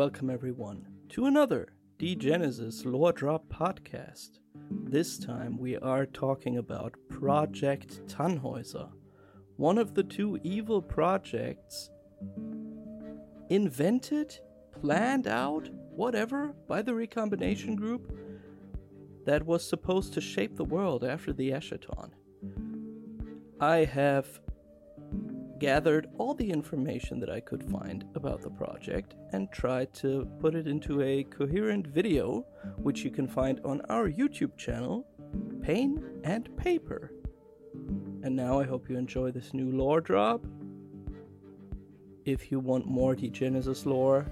welcome everyone to another Degenesis Lore Drop podcast. This time we are talking about Project Tannhäuser, one of the two evil projects invented, planned out, whatever, by the Recombination Group that was supposed to shape the world after the Eschaton. I have gathered all the information that I could find about the project and tried to put it into a coherent video, which you can find on our YouTube channel, Pain and Paper. And now I hope you enjoy this new lore drop. If you want more Genesis lore,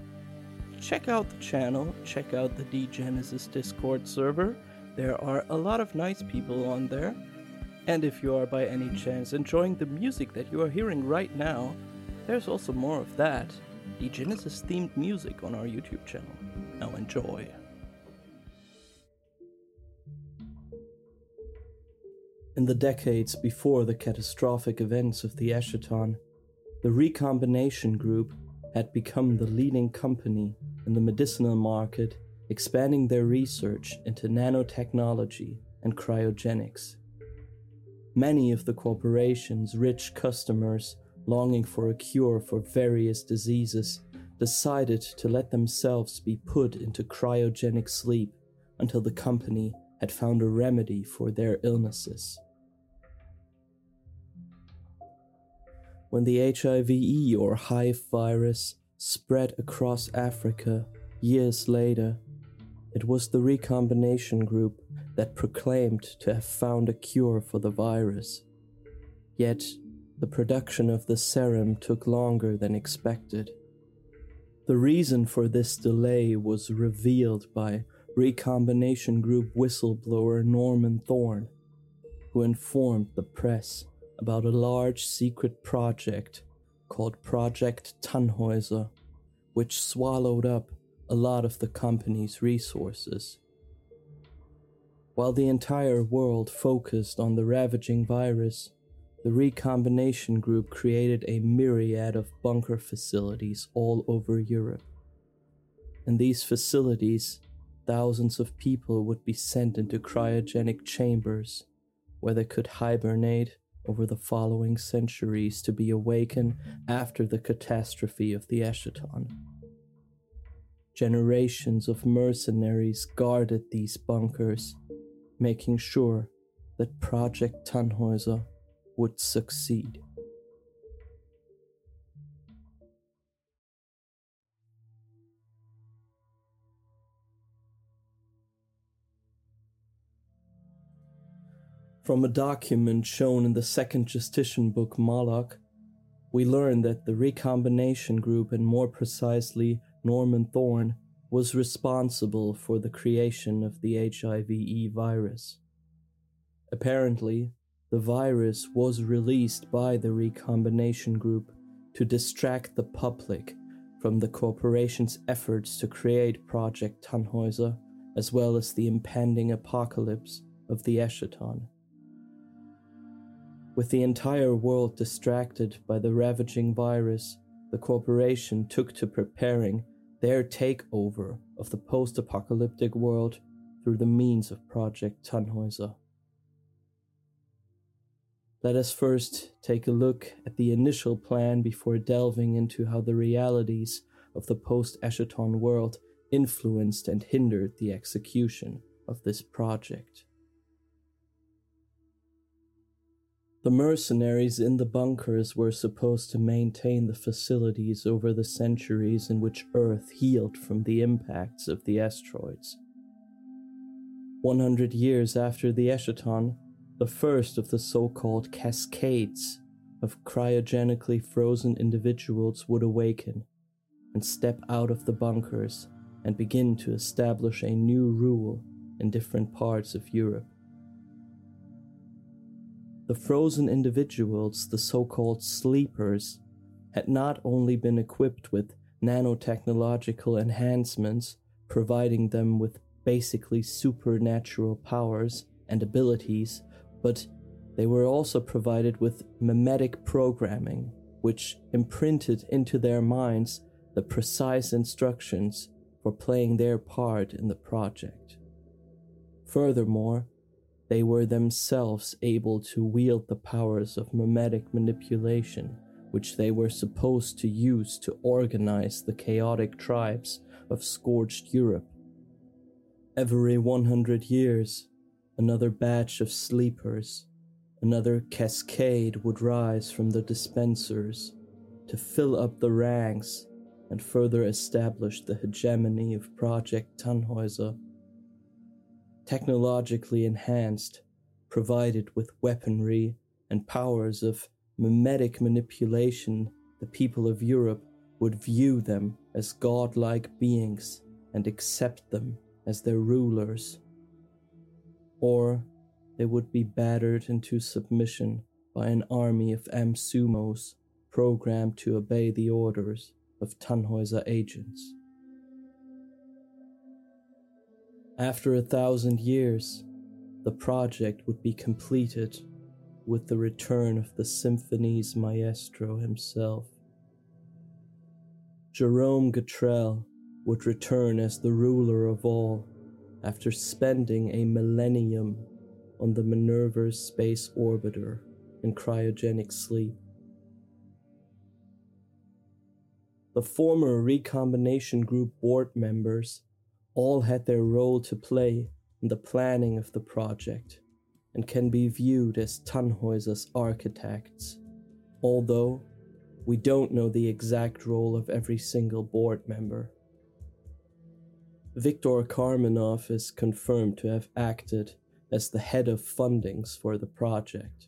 check out the channel, check out the Genesis Discord server. There are a lot of nice people on there and if you are by any chance enjoying the music that you are hearing right now, there's also more of that, the Genesis themed music on our YouTube channel. Now enjoy. In the decades before the catastrophic events of the Eschaton, the Recombination Group had become the leading company in the medicinal market, expanding their research into nanotechnology and cryogenics. Many of the corporation's rich customers, longing for a cure for various diseases, decided to let themselves be put into cryogenic sleep until the company had found a remedy for their illnesses. When the HIV or hive virus spread across Africa years later, it was the recombination group that proclaimed to have found a cure for the virus. Yet, the production of the serum took longer than expected. The reason for this delay was revealed by Recombination Group whistleblower Norman Thorne, who informed the press about a large secret project called Project Tannhäuser, which swallowed up a lot of the company's resources. While the entire world focused on the ravaging virus, the Recombination Group created a myriad of bunker facilities all over Europe. In these facilities, thousands of people would be sent into cryogenic chambers where they could hibernate over the following centuries to be awakened after the catastrophe of the Eschaton. Generations of mercenaries guarded these bunkers making sure that Project Tannhäuser would succeed. From a document shown in the second Justitian book Moloch, we learn that the recombination group, and more precisely Norman Thorne, was responsible for the creation of the HIV virus. Apparently, the virus was released by the recombination group to distract the public from the corporation's efforts to create Project Tannhäuser, as well as the impending apocalypse of the Eschaton. With the entire world distracted by the ravaging virus, the corporation took to preparing their takeover of the post apocalyptic world through the means of Project Tannhäuser. Let us first take a look at the initial plan before delving into how the realities of the post Eschaton world influenced and hindered the execution of this project. The mercenaries in the bunkers were supposed to maintain the facilities over the centuries in which Earth healed from the impacts of the asteroids. 100 years after the Eschaton, the first of the so called cascades of cryogenically frozen individuals would awaken and step out of the bunkers and begin to establish a new rule in different parts of Europe. The frozen individuals, the so called sleepers, had not only been equipped with nanotechnological enhancements, providing them with basically supernatural powers and abilities, but they were also provided with memetic programming, which imprinted into their minds the precise instructions for playing their part in the project. Furthermore, they were themselves able to wield the powers of mimetic manipulation, which they were supposed to use to organize the chaotic tribes of scorched Europe. Every 100 years, another batch of sleepers, another cascade would rise from the dispensers to fill up the ranks and further establish the hegemony of Project Tannhäuser technologically enhanced, provided with weaponry and powers of mimetic manipulation, the people of Europe would view them as godlike beings and accept them as their rulers. Or they would be battered into submission by an army of AmSumos programmed to obey the orders of Tannhäuser agents. After a thousand years, the project would be completed with the return of the symphony's maestro himself. Jerome Gatrell would return as the ruler of all after spending a millennium on the Minerva's space orbiter in cryogenic sleep. The former recombination group board members all had their role to play in the planning of the project and can be viewed as Tannhäuser's architects, although we don't know the exact role of every single board member. Viktor Karmenov is confirmed to have acted as the head of fundings for the project.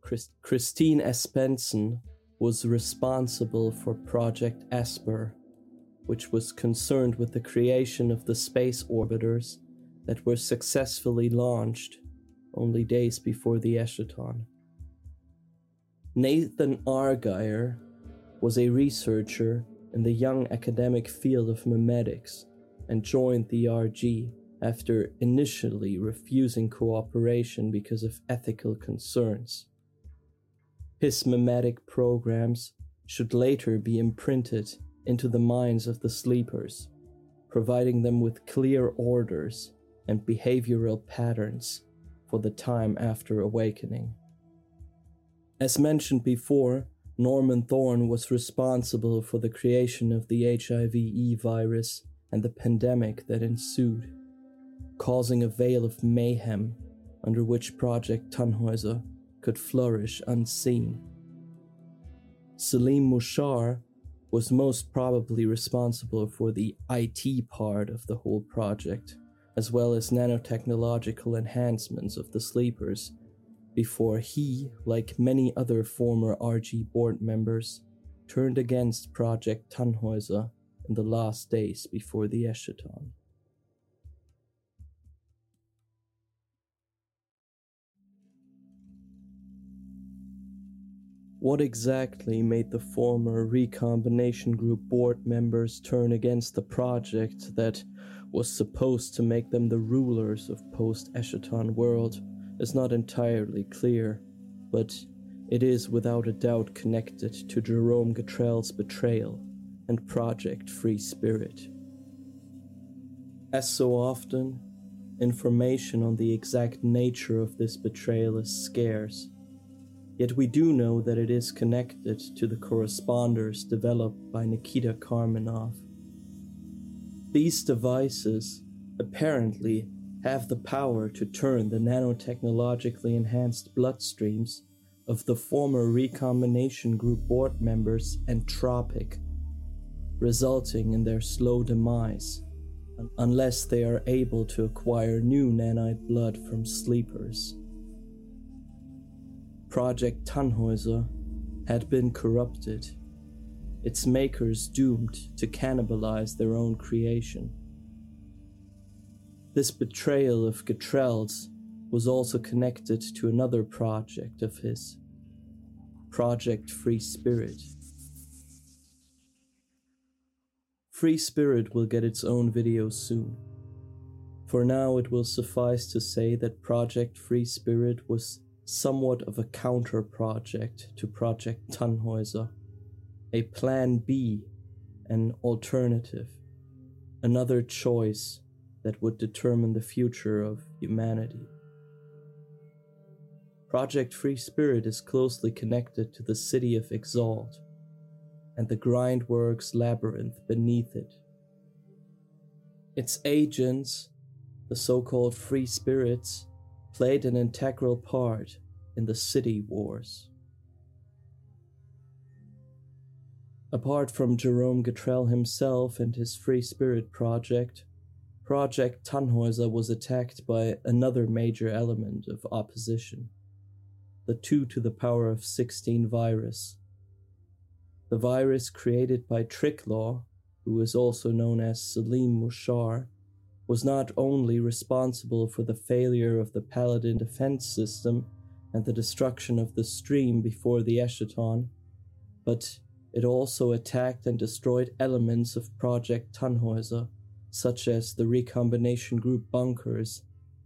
Christ- Christine Espensen was responsible for Project Esper which was concerned with the creation of the space orbiters that were successfully launched only days before the Eschaton. Nathan Argyre was a researcher in the young academic field of memetics and joined the RG after initially refusing cooperation because of ethical concerns. His memetic programs should later be imprinted into the minds of the sleepers, providing them with clear orders and behavioral patterns for the time after awakening. As mentioned before, Norman Thorne was responsible for the creation of the HIV virus and the pandemic that ensued, causing a veil of mayhem under which Project Tannhäuser could flourish unseen. Salim Mushar was most probably responsible for the IT part of the whole project, as well as nanotechnological enhancements of the sleepers, before he, like many other former RG board members, turned against Project Tannhäuser in the last days before the Eschaton. What exactly made the former Recombination Group board members turn against the project that was supposed to make them the rulers of post Eschaton world is not entirely clear, but it is without a doubt connected to Jerome Gatrell's betrayal and Project Free Spirit. As so often, information on the exact nature of this betrayal is scarce Yet we do know that it is connected to the corresponders developed by Nikita Karmenov. These devices apparently have the power to turn the nanotechnologically enhanced bloodstreams of the former recombination group board members entropic, resulting in their slow demise unless they are able to acquire new nanite blood from sleepers. Project Tannhäuser had been corrupted, its makers doomed to cannibalize their own creation. This betrayal of Gatrell's was also connected to another project of his Project Free Spirit. Free Spirit will get its own video soon. For now, it will suffice to say that Project Free Spirit was somewhat of a counter project to Project Tannhäuser, a plan B, an alternative, another choice that would determine the future of humanity. Project Free Spirit is closely connected to the city of Exalt and the Grindworks labyrinth beneath it. Its agents, the so called Free Spirits, played an integral part in the city wars. Apart from Jerome Gatrell himself and his Free Spirit project, Project Tannhäuser was attacked by another major element of opposition the 2 to the power of 16 virus. The virus created by Tricklaw, who is also known as Salim Mushar, was not only responsible for the failure of the Paladin defense system and the destruction of the stream before the Eschaton, but it also attacked and destroyed elements of Project Tannhäuser, such as the recombination group bunkers,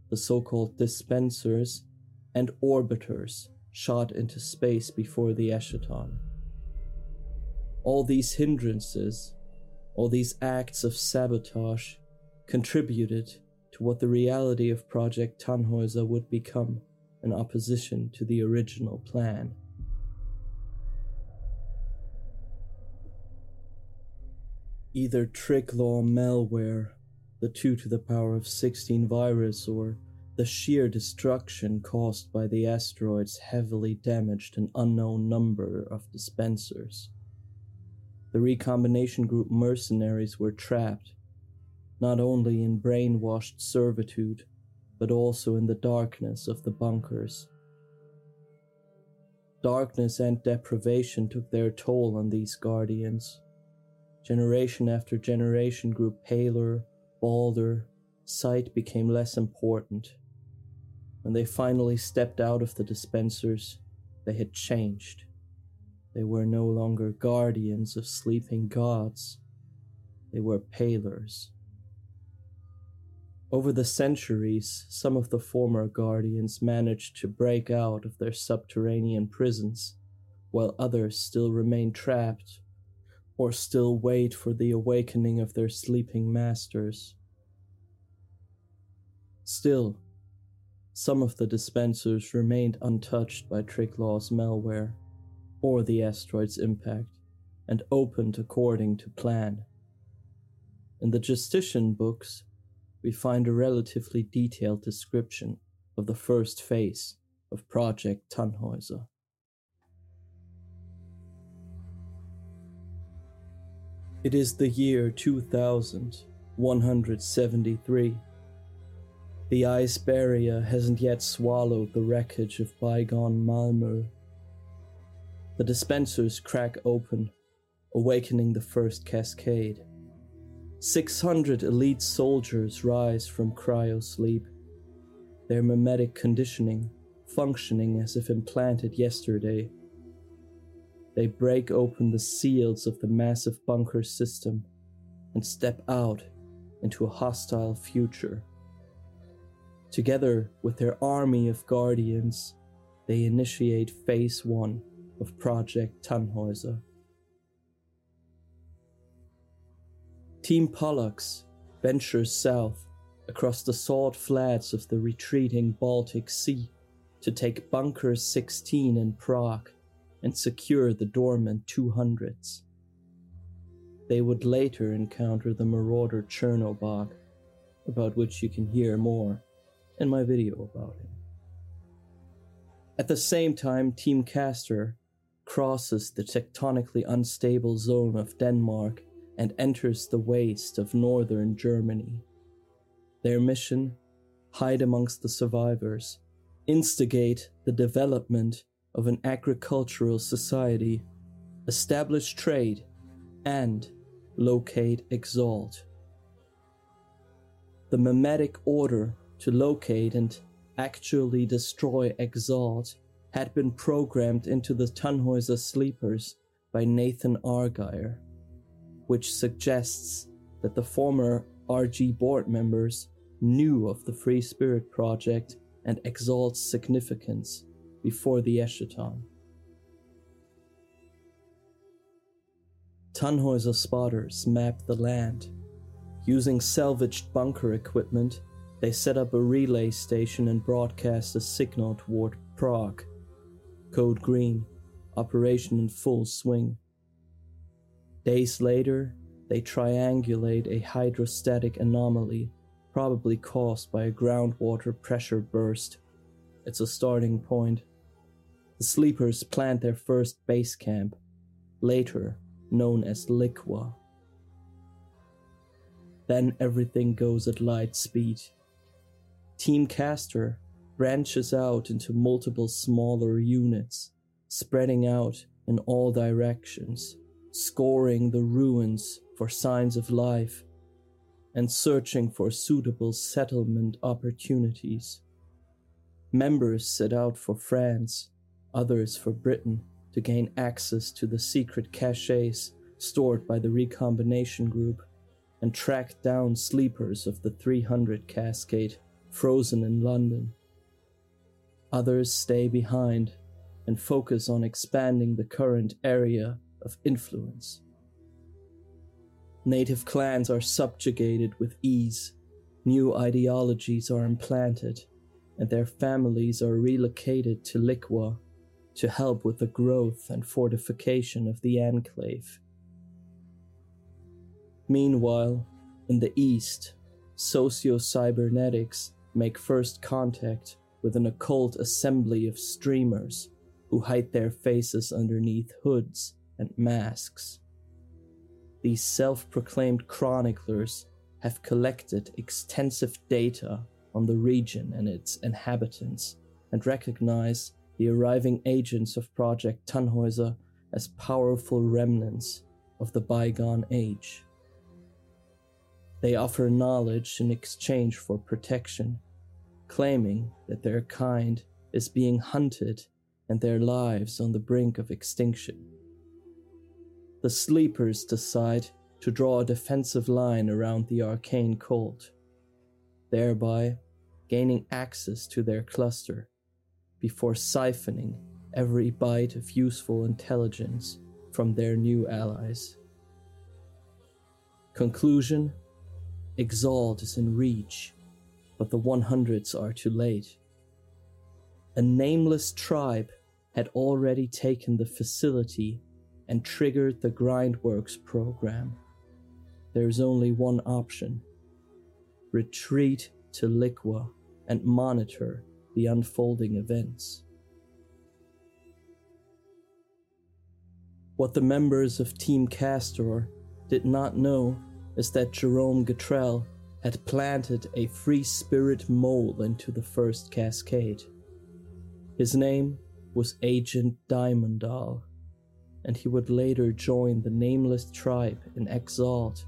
the so called dispensers, and orbiters shot into space before the Eschaton. All these hindrances, all these acts of sabotage, contributed to what the reality of Project Tannhäuser would become in opposition to the original plan. Either Tricklaw malware, the 2 to the power of 16 virus, or the sheer destruction caused by the asteroids heavily damaged an unknown number of dispensers. The recombination group mercenaries were trapped, not only in brainwashed servitude, but also in the darkness of the bunkers. Darkness and deprivation took their toll on these guardians. Generation after generation grew paler, balder, sight became less important. When they finally stepped out of the dispensers, they had changed. They were no longer guardians of sleeping gods, they were palers. Over the centuries, some of the former guardians managed to break out of their subterranean prisons, while others still remain trapped or still wait for the awakening of their sleeping masters. Still, some of the dispensers remained untouched by Tricklaw's malware or the asteroid's impact and opened according to plan. In the Justitian books, we find a relatively detailed description of the first phase of Project Tannhäuser. It is the year 2173 the ice barrier hasn't yet swallowed the wreckage of bygone Malmö. The dispensers crack open, awakening the first cascade. 600 elite soldiers rise from cryosleep, their mimetic conditioning functioning as if implanted yesterday. They break open the seals of the massive bunker system and step out into a hostile future. Together with their army of guardians, they initiate Phase 1 of Project Tannhäuser. Team Pollux ventures south across the salt flats of the retreating Baltic Sea to take Bunker 16 in Prague and secure the dormant 200s. They would later encounter the marauder Chernobog, about which you can hear more in my video about him. At the same time, Team Castor crosses the tectonically unstable zone of Denmark and enters the waste of northern Germany. Their mission hide amongst the survivors, instigate the development of an agricultural society, establish trade, and locate Exalt. The mimetic order to locate and actually destroy Exalt had been programmed into the Tannhäuser sleepers by Nathan Argyre, which suggests that the former RG board members knew of the Free Spirit Project and Exalt's significance before the Eschaton. Tannhäuser spotters mapped the land. Using salvaged bunker equipment, they set up a relay station and broadcast a signal toward Prague. Code Green, operation in full swing. Days later, they triangulate a hydrostatic anomaly, probably caused by a groundwater pressure burst. It's a starting point. The sleepers plant their first base camp, later known as Liqua. Then everything goes at light speed. Team Castor branches out into multiple smaller units, spreading out in all directions scoring the ruins for signs of life, and searching for suitable settlement opportunities. Members set out for France, others for Britain, to gain access to the secret caches stored by the recombination group and track down sleepers of the 300 cascade frozen in London. Others stay behind and focus on expanding the current area of influence. Native clans are subjugated with ease, new ideologies are implanted, and their families are relocated to Liqua to help with the growth and fortification of the enclave. Meanwhile, in the east, socio cybernetics make first contact with an occult assembly of streamers who hide their faces underneath hoods and masks. These self proclaimed chroniclers have collected extensive data on the region and its inhabitants and recognize the arriving agents of Project Tannhäuser as powerful remnants of the bygone age. They offer knowledge in exchange for protection, claiming that their kind is being hunted and their lives on the brink of extinction the sleepers decide to draw a defensive line around the arcane cult, thereby gaining access to their cluster before siphoning every byte of useful intelligence from their new allies. Conclusion Exalt is in reach, but the 100s are too late. A nameless tribe had already taken the facility and triggered the Grindworks program. There is only one option retreat to Liqua and monitor the unfolding events. What the members of Team Castor did not know is that Jerome Gatrell had planted a free spirit mole into the first cascade. His name was Agent Diamondal and he would later join the nameless tribe in Exalt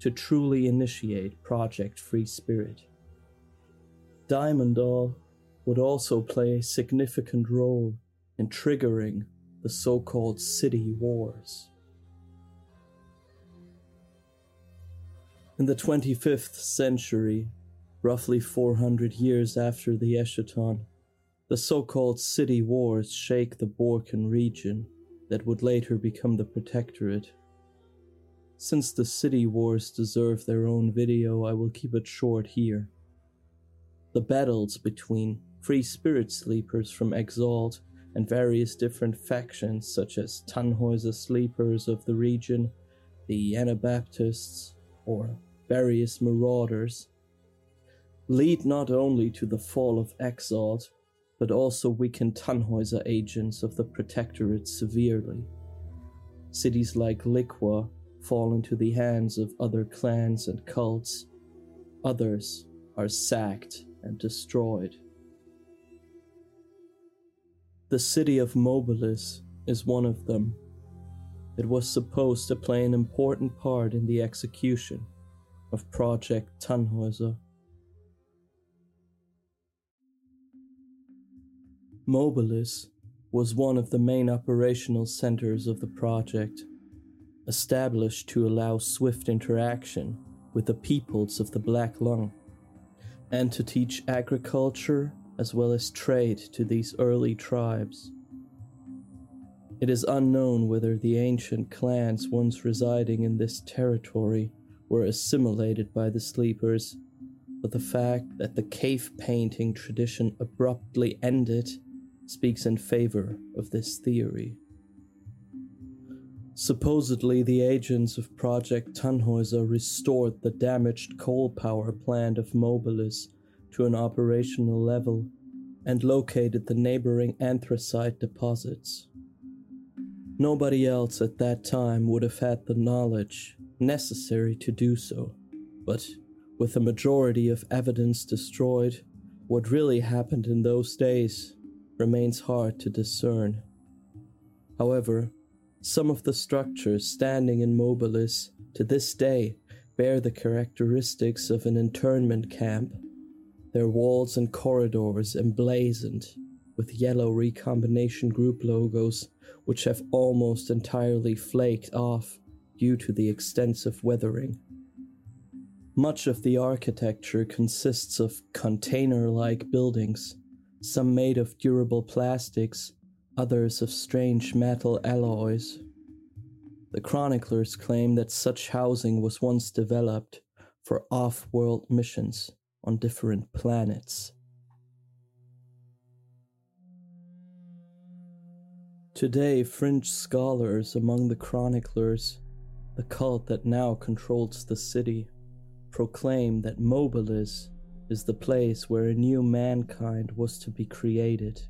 to truly initiate Project Free Spirit. Diamondal would also play a significant role in triggering the so called city wars. In the 25th century, roughly 400 years after the Eschaton, the so called city wars shake the Balkan region that would later become the Protectorate. Since the city wars deserve their own video, I will keep it short here. The battles between free spirit sleepers from Exalt and various different factions, such as Tannhäuser sleepers of the region, the Anabaptists, or various marauders, lead not only to the fall of Exalt, but also weakened Tannhäuser agents of the Protectorate severely. Cities like Liqua fall into the hands of other clans and cults. Others are sacked and destroyed. The city of Mobilis is one of them. It was supposed to play an important part in the execution of Project Tannhäuser. Mobilis was one of the main operational centers of the project, established to allow swift interaction with the peoples of the Black Lung, and to teach agriculture as well as trade to these early tribes. It is unknown whether the ancient clans once residing in this territory were assimilated by the sleepers, but the fact that the cave painting tradition abruptly ended speaks in favor of this theory. Supposedly, the agents of Project Tannhäuser restored the damaged coal power plant of Mobilis to an operational level and located the neighboring anthracite deposits. Nobody else at that time would have had the knowledge necessary to do so, but with the majority of evidence destroyed, what really happened in those days remains hard to discern. However, some of the structures standing in Mobilis to this day bear the characteristics of an internment camp, their walls and corridors emblazoned with yellow recombination group logos which have almost entirely flaked off due to the extensive weathering. Much of the architecture consists of container like buildings, some made of durable plastics others of strange metal alloys. The chroniclers claim that such housing was once developed for off world missions on different planets. Today, fringe scholars among the chroniclers, the cult that now controls the city, proclaim that Mobilis is the place where a new mankind was to be created.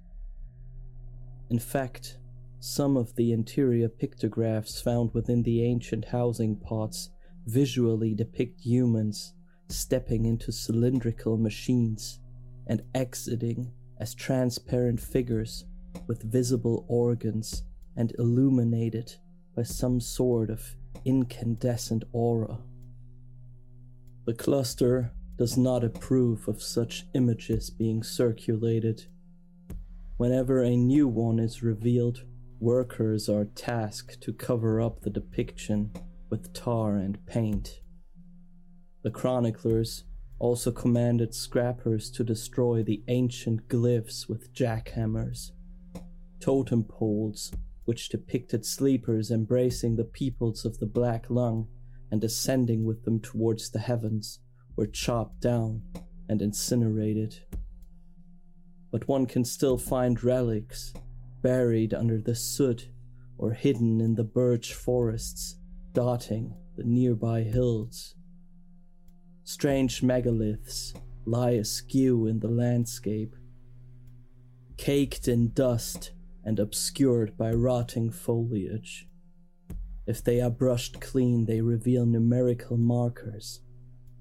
In fact, some of the interior pictographs found within the ancient housing pots visually depict humans stepping into cylindrical machines and exiting as transparent figures with visible organs and illuminated by some sort of incandescent aura. The cluster does not approve of such images being circulated Whenever a new one is revealed, workers are tasked to cover up the depiction with tar and paint. The chroniclers also commanded scrappers to destroy the ancient glyphs with jackhammers. Totem poles, which depicted sleepers embracing the peoples of the Black Lung and ascending with them towards the heavens, were chopped down and incinerated but one can still find relics buried under the soot or hidden in the birch forests dotting the nearby hills. Strange megaliths lie askew in the landscape, caked in dust and obscured by rotting foliage. If they are brushed clean, they reveal numerical markers,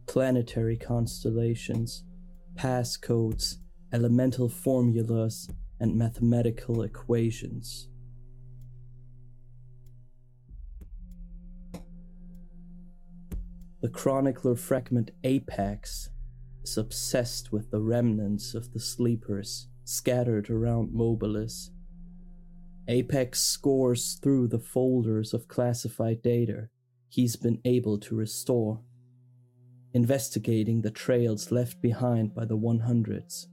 planetary constellations, passcodes, elemental formulas, and mathematical equations. The chronicler fragment Apex is obsessed with the remnants of the sleepers scattered around Mobilis. Apex scores through the folders of classified data he's been able to restore, investigating the trails left behind by the 100s.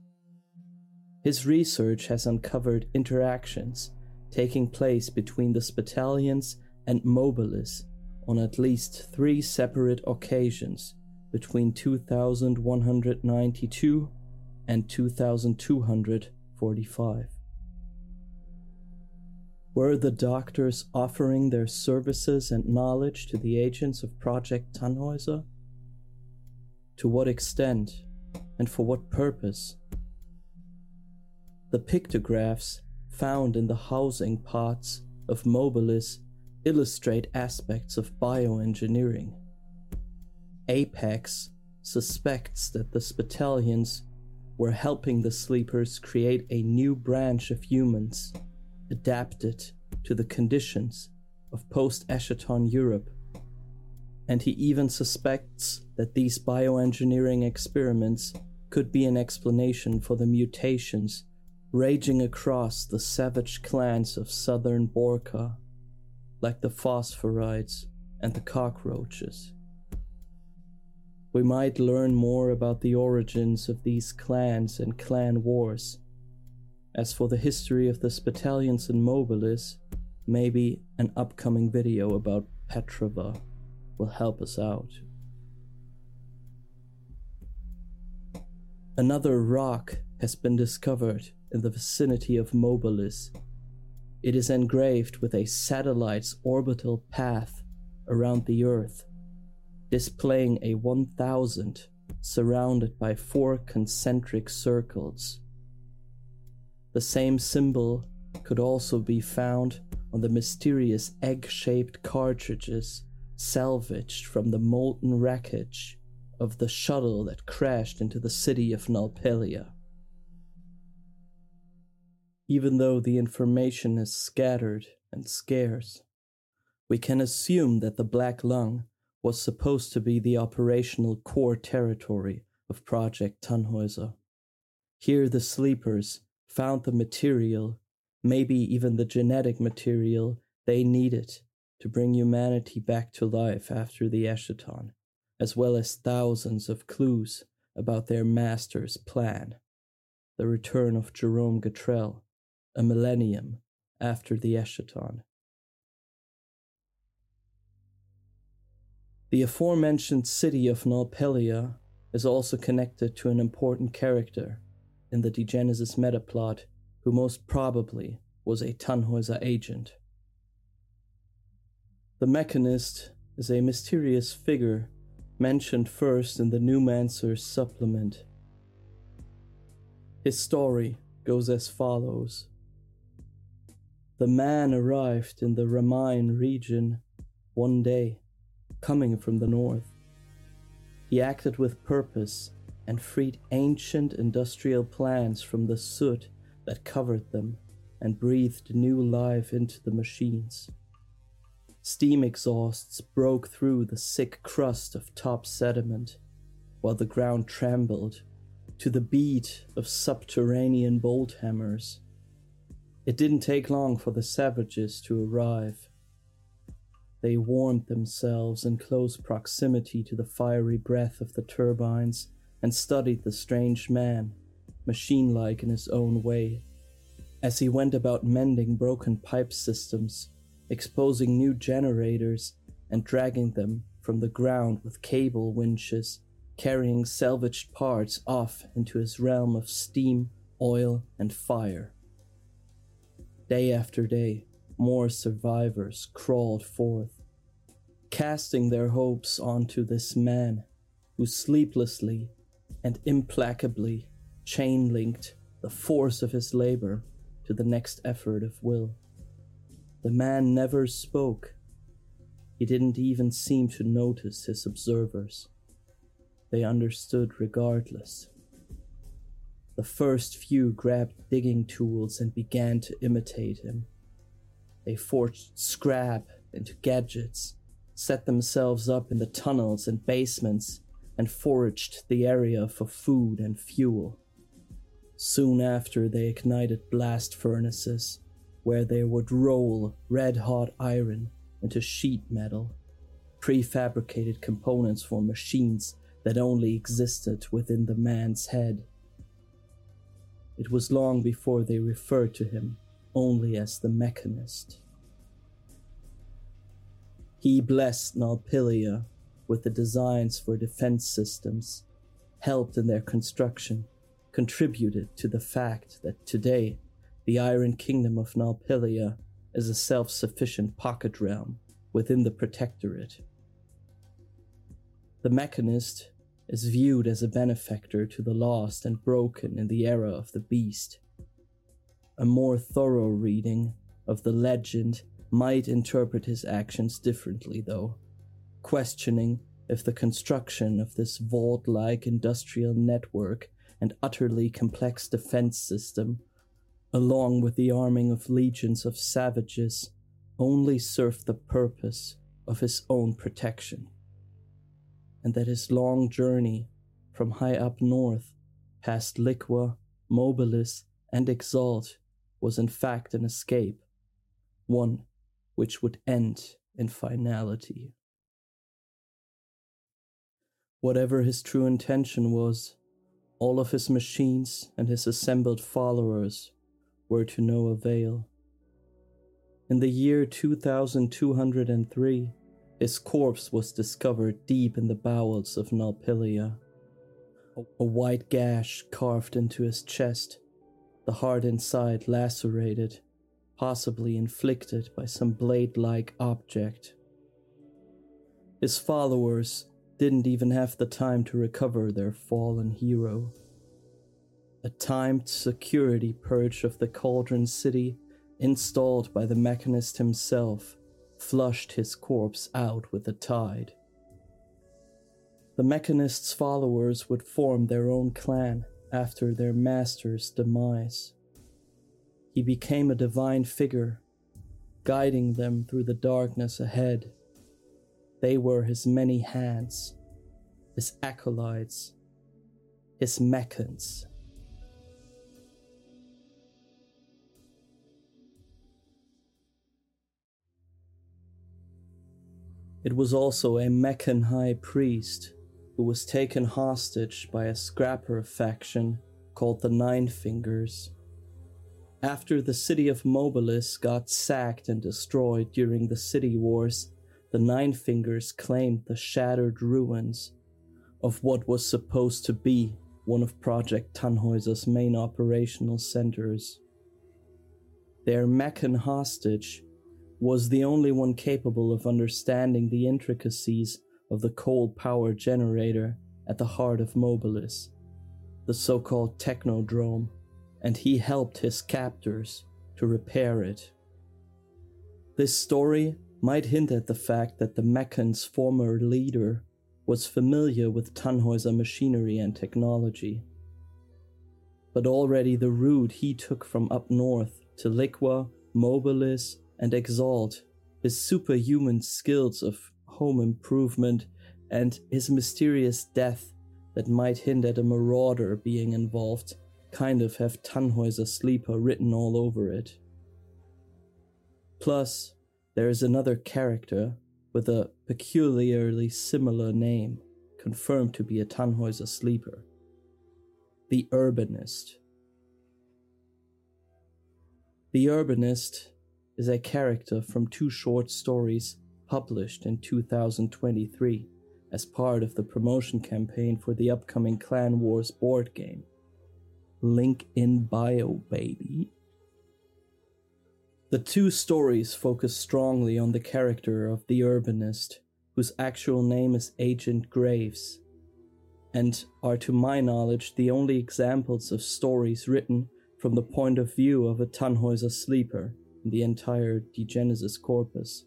His research has uncovered interactions taking place between the Spitalians and Mobilis on at least three separate occasions between 2192 and 2245. Were the doctors offering their services and knowledge to the agents of Project Tannhäuser? To what extent and for what purpose? The pictographs found in the housing parts of Mobilis illustrate aspects of bioengineering. Apex suspects that the Spitalians were helping the sleepers create a new branch of humans adapted to the conditions of post Eschaton Europe. And he even suspects that these bioengineering experiments could be an explanation for the mutations raging across the savage clans of southern Borca, like the phosphorites and the cockroaches. We might learn more about the origins of these clans and clan wars. As for the history of the Spitalians and Mobilis, maybe an upcoming video about Petrova will help us out. Another rock has been discovered in the vicinity of Mobilis. It is engraved with a satellite's orbital path around the Earth, displaying a 1000 surrounded by four concentric circles. The same symbol could also be found on the mysterious egg shaped cartridges salvaged from the molten wreckage of the shuttle that crashed into the city of Nalpelia. Even though the information is scattered and scarce, we can assume that the Black Lung was supposed to be the operational core territory of Project Tannhäuser. Here, the sleepers found the material, maybe even the genetic material they needed to bring humanity back to life after the Eschaton as well as thousands of clues about their master's plan the return of Jerome Gatrell, a millennium after the Eschaton. The aforementioned city of Nalpelia is also connected to an important character in the Degenesis metaplot who most probably was a Tannhäuser agent. The Mechanist is a mysterious figure mentioned first in the Newmancer's supplement. His story goes as follows The man arrived in the Ramine region one day, coming from the north. He acted with purpose and freed ancient industrial plants from the soot that covered them and breathed new life into the machines. Steam exhausts broke through the sick crust of top sediment, while the ground trembled to the beat of subterranean bolt hammers. It didn't take long for the savages to arrive. They warmed themselves in close proximity to the fiery breath of the turbines and studied the strange man, machine like in his own way. As he went about mending broken pipe systems, exposing new generators and dragging them from the ground with cable winches, carrying salvaged parts off into his realm of steam, oil, and fire. Day after day, more survivors crawled forth, casting their hopes onto this man who sleeplessly and implacably chain linked the force of his labor to the next effort of will. The man never spoke. He didn't even seem to notice his observers. They understood regardless. The first few grabbed digging tools and began to imitate him. They forged scrap into gadgets, set themselves up in the tunnels and basements, and foraged the area for food and fuel. Soon after, they ignited blast furnaces where they would roll red hot iron into sheet metal, prefabricated components for machines that only existed within the man's head. It was long before they referred to him only as the mechanist. He blessed Nalpilia with the designs for defense systems, helped in their construction, contributed to the fact that today the Iron Kingdom of Nalpelia is a self sufficient pocket realm within the Protectorate. The Mechanist is viewed as a benefactor to the lost and broken in the era of the Beast. A more thorough reading of the legend might interpret his actions differently, though, questioning if the construction of this vault like industrial network and utterly complex defense system along with the arming of legions of savages, only served the purpose of his own protection, and that his long journey from high up north, past Liqua, Mobilis, and Exalt, was in fact an escape, one which would end in finality. Whatever his true intention was, all of his machines and his assembled followers were to no avail. In the year 2203, his corpse was discovered deep in the bowels of Nalpilia. A white gash carved into his chest, the heart inside lacerated, possibly inflicted by some blade like object. His followers didn't even have the time to recover their fallen hero. A timed security purge of the Cauldron City, installed by the Mechanist himself, flushed his corpse out with the tide. The Mechanist's followers would form their own clan after their master's demise. He became a divine figure, guiding them through the darkness ahead. They were his many hands, his acolytes, his mechans. It was also a Mechan high priest who was taken hostage by a scrapper faction called the Nine Fingers. After the city of Mobilis got sacked and destroyed during the city wars, the Nine Fingers claimed the shattered ruins of what was supposed to be one of Project Tannhäuser's main operational centers. Their Mechan hostage was the only one capable of understanding the intricacies of the cold power generator at the heart of Mobilis, the so called Technodrome, and he helped his captors to repair it. This story might hint at the fact that the Mechan's former leader was familiar with Tannhäuser machinery and technology. But already the route he took from up north to Liqua, Mobilis, and exalt his superhuman skills of home improvement and his mysterious death that might hint at a marauder being involved kind of have Tannhäuser Sleeper written all over it. Plus, there is another character with a peculiarly similar name, confirmed to be a Tannhäuser Sleeper. The Urbanist. The Urbanist is a character from two short stories published in 2023 as part of the promotion campaign for the upcoming Clan Wars board game. Link in bio, baby. The two stories focus strongly on the character of the urbanist, whose actual name is Agent Graves, and are, to my knowledge, the only examples of stories written from the point of view of a Tannhäuser sleeper the entire Degenesis corpus.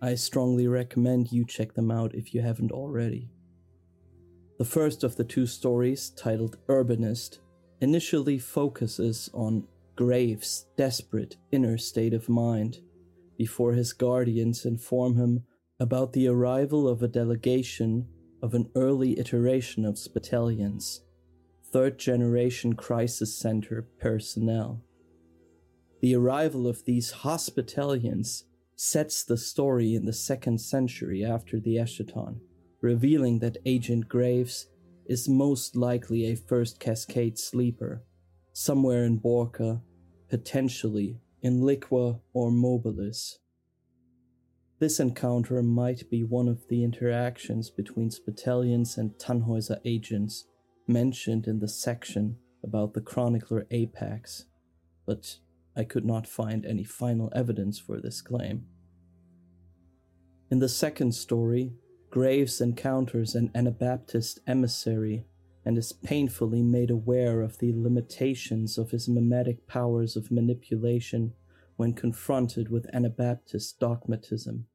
I strongly recommend you check them out if you haven't already. The first of the two stories, titled Urbanist, initially focuses on Graves' desperate inner state of mind before his guardians inform him about the arrival of a delegation of an early iteration of Spitalians, third generation crisis center personnel. The arrival of these Hospitalians sets the story in the second century after the Eschaton, revealing that Agent Graves is most likely a first cascade sleeper, somewhere in Borca, potentially in Liqua or Mobilis. This encounter might be one of the interactions between Spitalians and Tannhäuser agents mentioned in the section about the chronicler Apex, but I could not find any final evidence for this claim. In the second story, Graves encounters an Anabaptist emissary and is painfully made aware of the limitations of his mimetic powers of manipulation when confronted with Anabaptist dogmatism.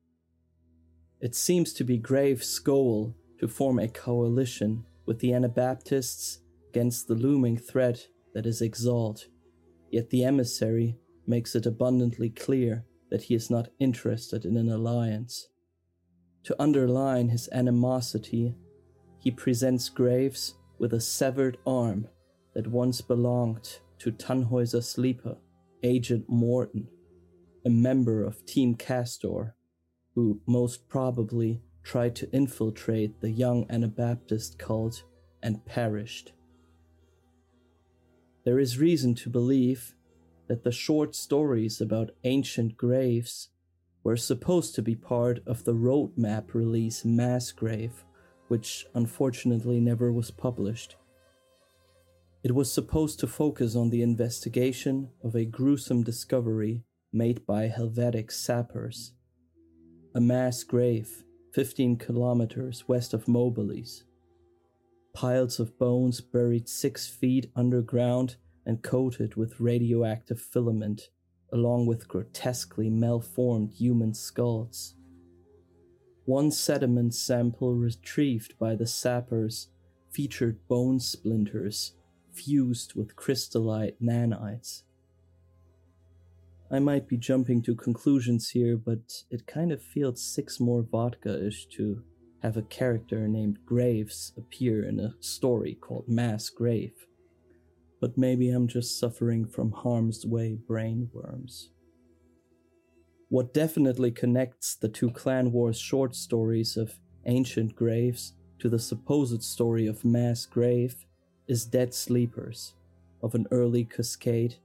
It seems to be Graves' goal to form a coalition with the Anabaptists against the looming threat that is Exalt Yet the emissary makes it abundantly clear that he is not interested in an alliance. To underline his animosity, he presents Graves with a severed arm that once belonged to Tannhäuser Sleeper, Agent Morton, a member of Team Castor, who most probably tried to infiltrate the young Anabaptist cult and perished. There is reason to believe that the short stories about Agent Graves were supposed to be part of the roadmap release Mass Grave, which unfortunately never was published. It was supposed to focus on the investigation of a gruesome discovery made by Hellvetic sappers. A mass grave 15 kilometers west of Mobilis. Piles of bones buried six feet underground and coated with radioactive filament, along with grotesquely malformed human skulls. One sediment sample retrieved by the sappers featured bone splinters fused with crystallite nanites. I might be jumping to conclusions here, but it kind of feels SIXMOREVODKA ish to have a character named Graves appear in a story called Mass Grave. But maybe I'm just suffering from harm's way brain worms. What definitely connects the two Clan Wars short stories of Agent Graves to the supposed story of Mass Grave is Dead Sleepers of an early cascade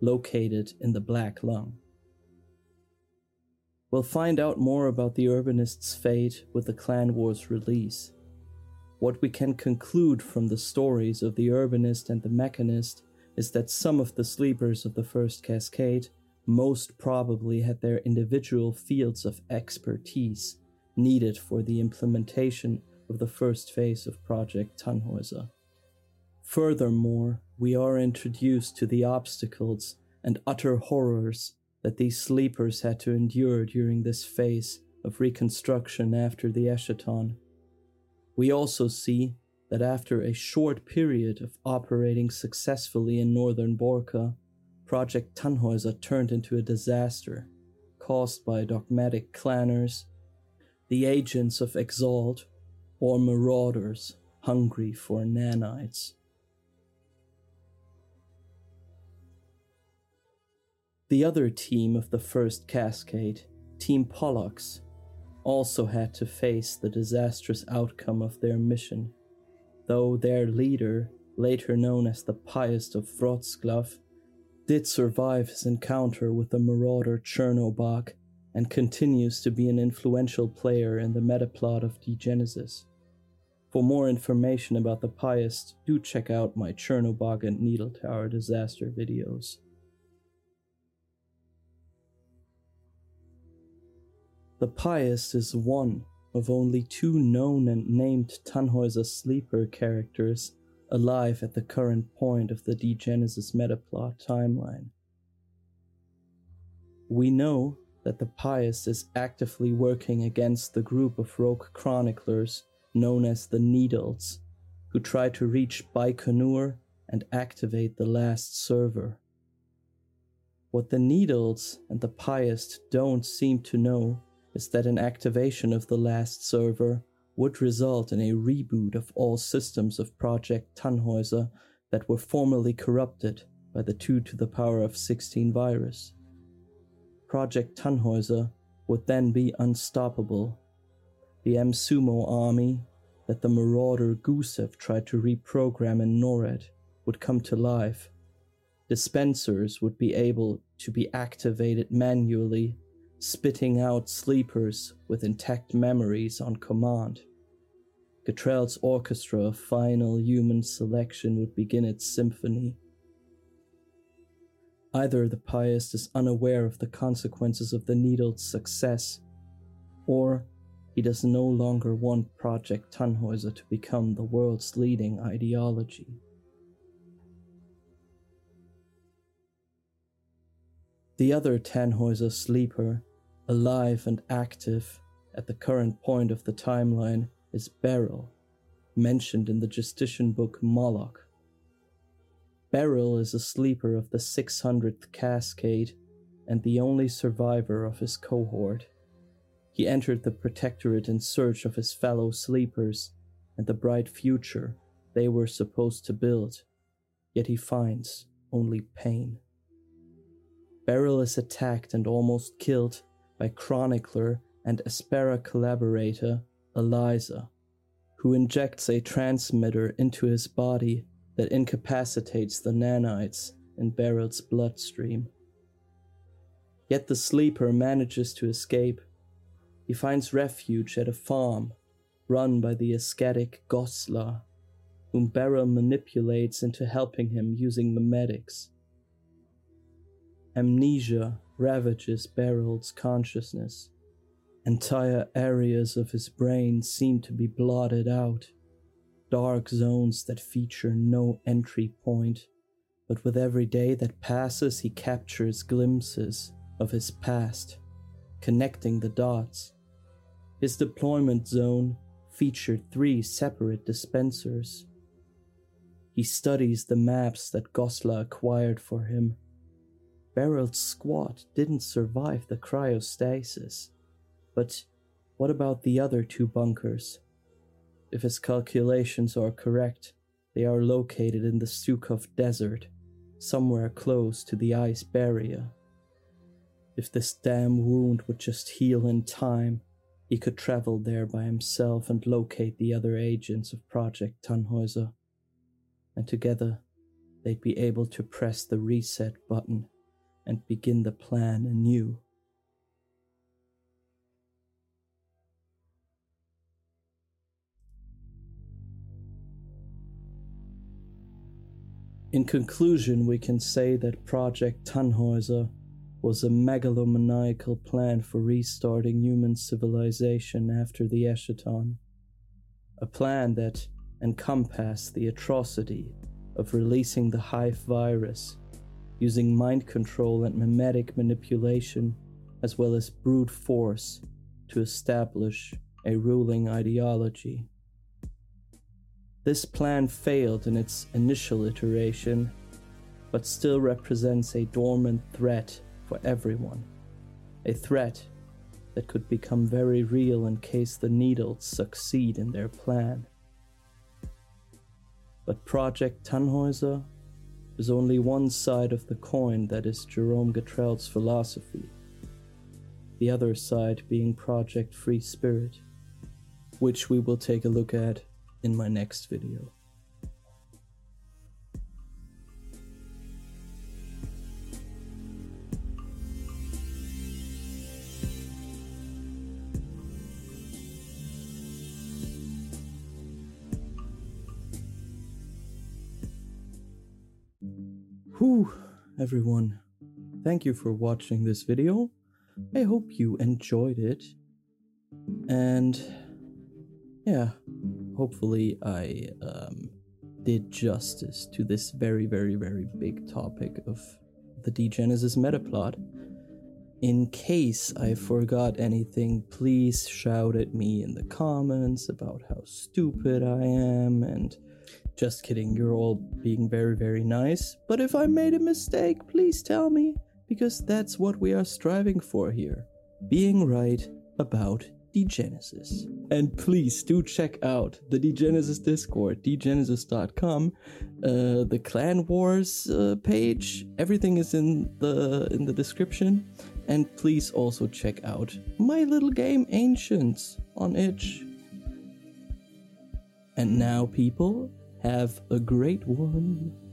located in the Black Lung. We'll find out more about the urbanist's fate with the Clan Wars release. What we can conclude from the stories of the urbanist and the mechanist is that some of the sleepers of the first cascade most probably had their individual fields of expertise needed for the implementation of the first phase of Project Tannhäuser. Furthermore, we are introduced to the obstacles and utter horrors that these sleepers had to endure during this phase of reconstruction after the Eschaton. We also see that after a short period of operating successfully in northern Borca, Project Tannhäuser turned into a disaster caused by dogmatic clanners, the agents of Exalt, or marauders hungry for nanites. The other team of the first cascade, Team Pollux, also had to face the disastrous outcome of their mission, though their leader, later known as the Pious of Wroclaw, did survive his encounter with the marauder Chernobog and continues to be an influential player in the metaplot of Degenesis. For more information about the Pious, do check out my Chernobog and Needle Tower disaster videos. The Pious is one of only two known and named Tannhäuser sleeper characters alive at the current point of the Degenesis metaplot timeline. We know that the Pious is actively working against the group of rogue chroniclers known as the Needles, who try to reach Baikonur and activate the last server. What the Needles and the Pious don't seem to know is that an activation of the last server would result in a reboot of all systems of Project Tannhäuser that were formerly corrupted by the 2 to the power of 16 virus. Project Tannhäuser would then be unstoppable. The M-Sumo army that the marauder Gusev tried to reprogram in NORAD would come to life. Dispensers would be able to be activated manually spitting out sleepers with intact memories on command. Gatrell's orchestra of final human selection would begin its symphony. Either the pious is unaware of the consequences of the needle's success, or he does no longer want Project Tannhäuser to become the world's leading ideology. The other Tannhäuser sleeper, alive and active at the current point of the timeline, is Beryl, mentioned in the Justitian book Moloch. Beryl is a sleeper of the 600th Cascade and the only survivor of his cohort. He entered the Protectorate in search of his fellow sleepers and the bright future they were supposed to build, yet he finds only pain. Beryl is attacked and almost killed by chronicler and Aspera collaborator Eliza, who injects a transmitter into his body that incapacitates the nanites in Beryl's bloodstream, Yet the sleeper manages to escape. He finds refuge at a farm run by the ascetic Goslar, whom Beryl manipulates into helping him using memetics. Amnesia ravages Beryl's consciousness. Entire areas of his brain seem to be blotted out, dark zones that feature no entry point. But with every day that passes, he captures glimpses of his past, connecting the dots. His deployment zone featured three separate dispensers. He studies the maps that Goslar acquired for him. Beryl's squad didn't survive the cryostasis, but what about the other two bunkers? If his calculations are correct, they are located in the Sukhov Desert, somewhere close to the ice barrier. If this damn wound would just heal in time, he could travel there by himself and locate the other agents of Project Tannhäuser. And together, they'd be able to press the reset button and begin the plan anew. In conclusion, we can say that Project Tannhäuser was a megalomaniacal plan for restarting human civilization after the Eschaton. A plan that encompassed the atrocity of releasing the Hive virus, using mind control and memetic manipulation, as well as brute force to establish a ruling ideology. This plan failed in its initial iteration, but still represents a dormant threat for everyone. A threat that could become very real in case the Needles succeed in their plan. But Project Tannhäuser is only one side of the coin that is Jerome Gatrell's philosophy, the other side being Project Free Spirit, which we will take a look at in my next video. Whew, everyone. Thank you for watching this video. I hope you enjoyed it. And yeah, hopefully I um, did justice to this very, very, very big topic of the Degenesis metaplot. In case I forgot anything, please shout at me in the comments about how stupid I am and just kidding, you're all being very, very nice. But if I made a mistake, please tell me, because that's what we are striving for here being right about Degenesis. And please do check out the Degenesis Discord, degenesis.com, uh, the Clan Wars uh, page. Everything is in the in the description. And please also check out my little game Ancients on itch. And now, people, have a great one.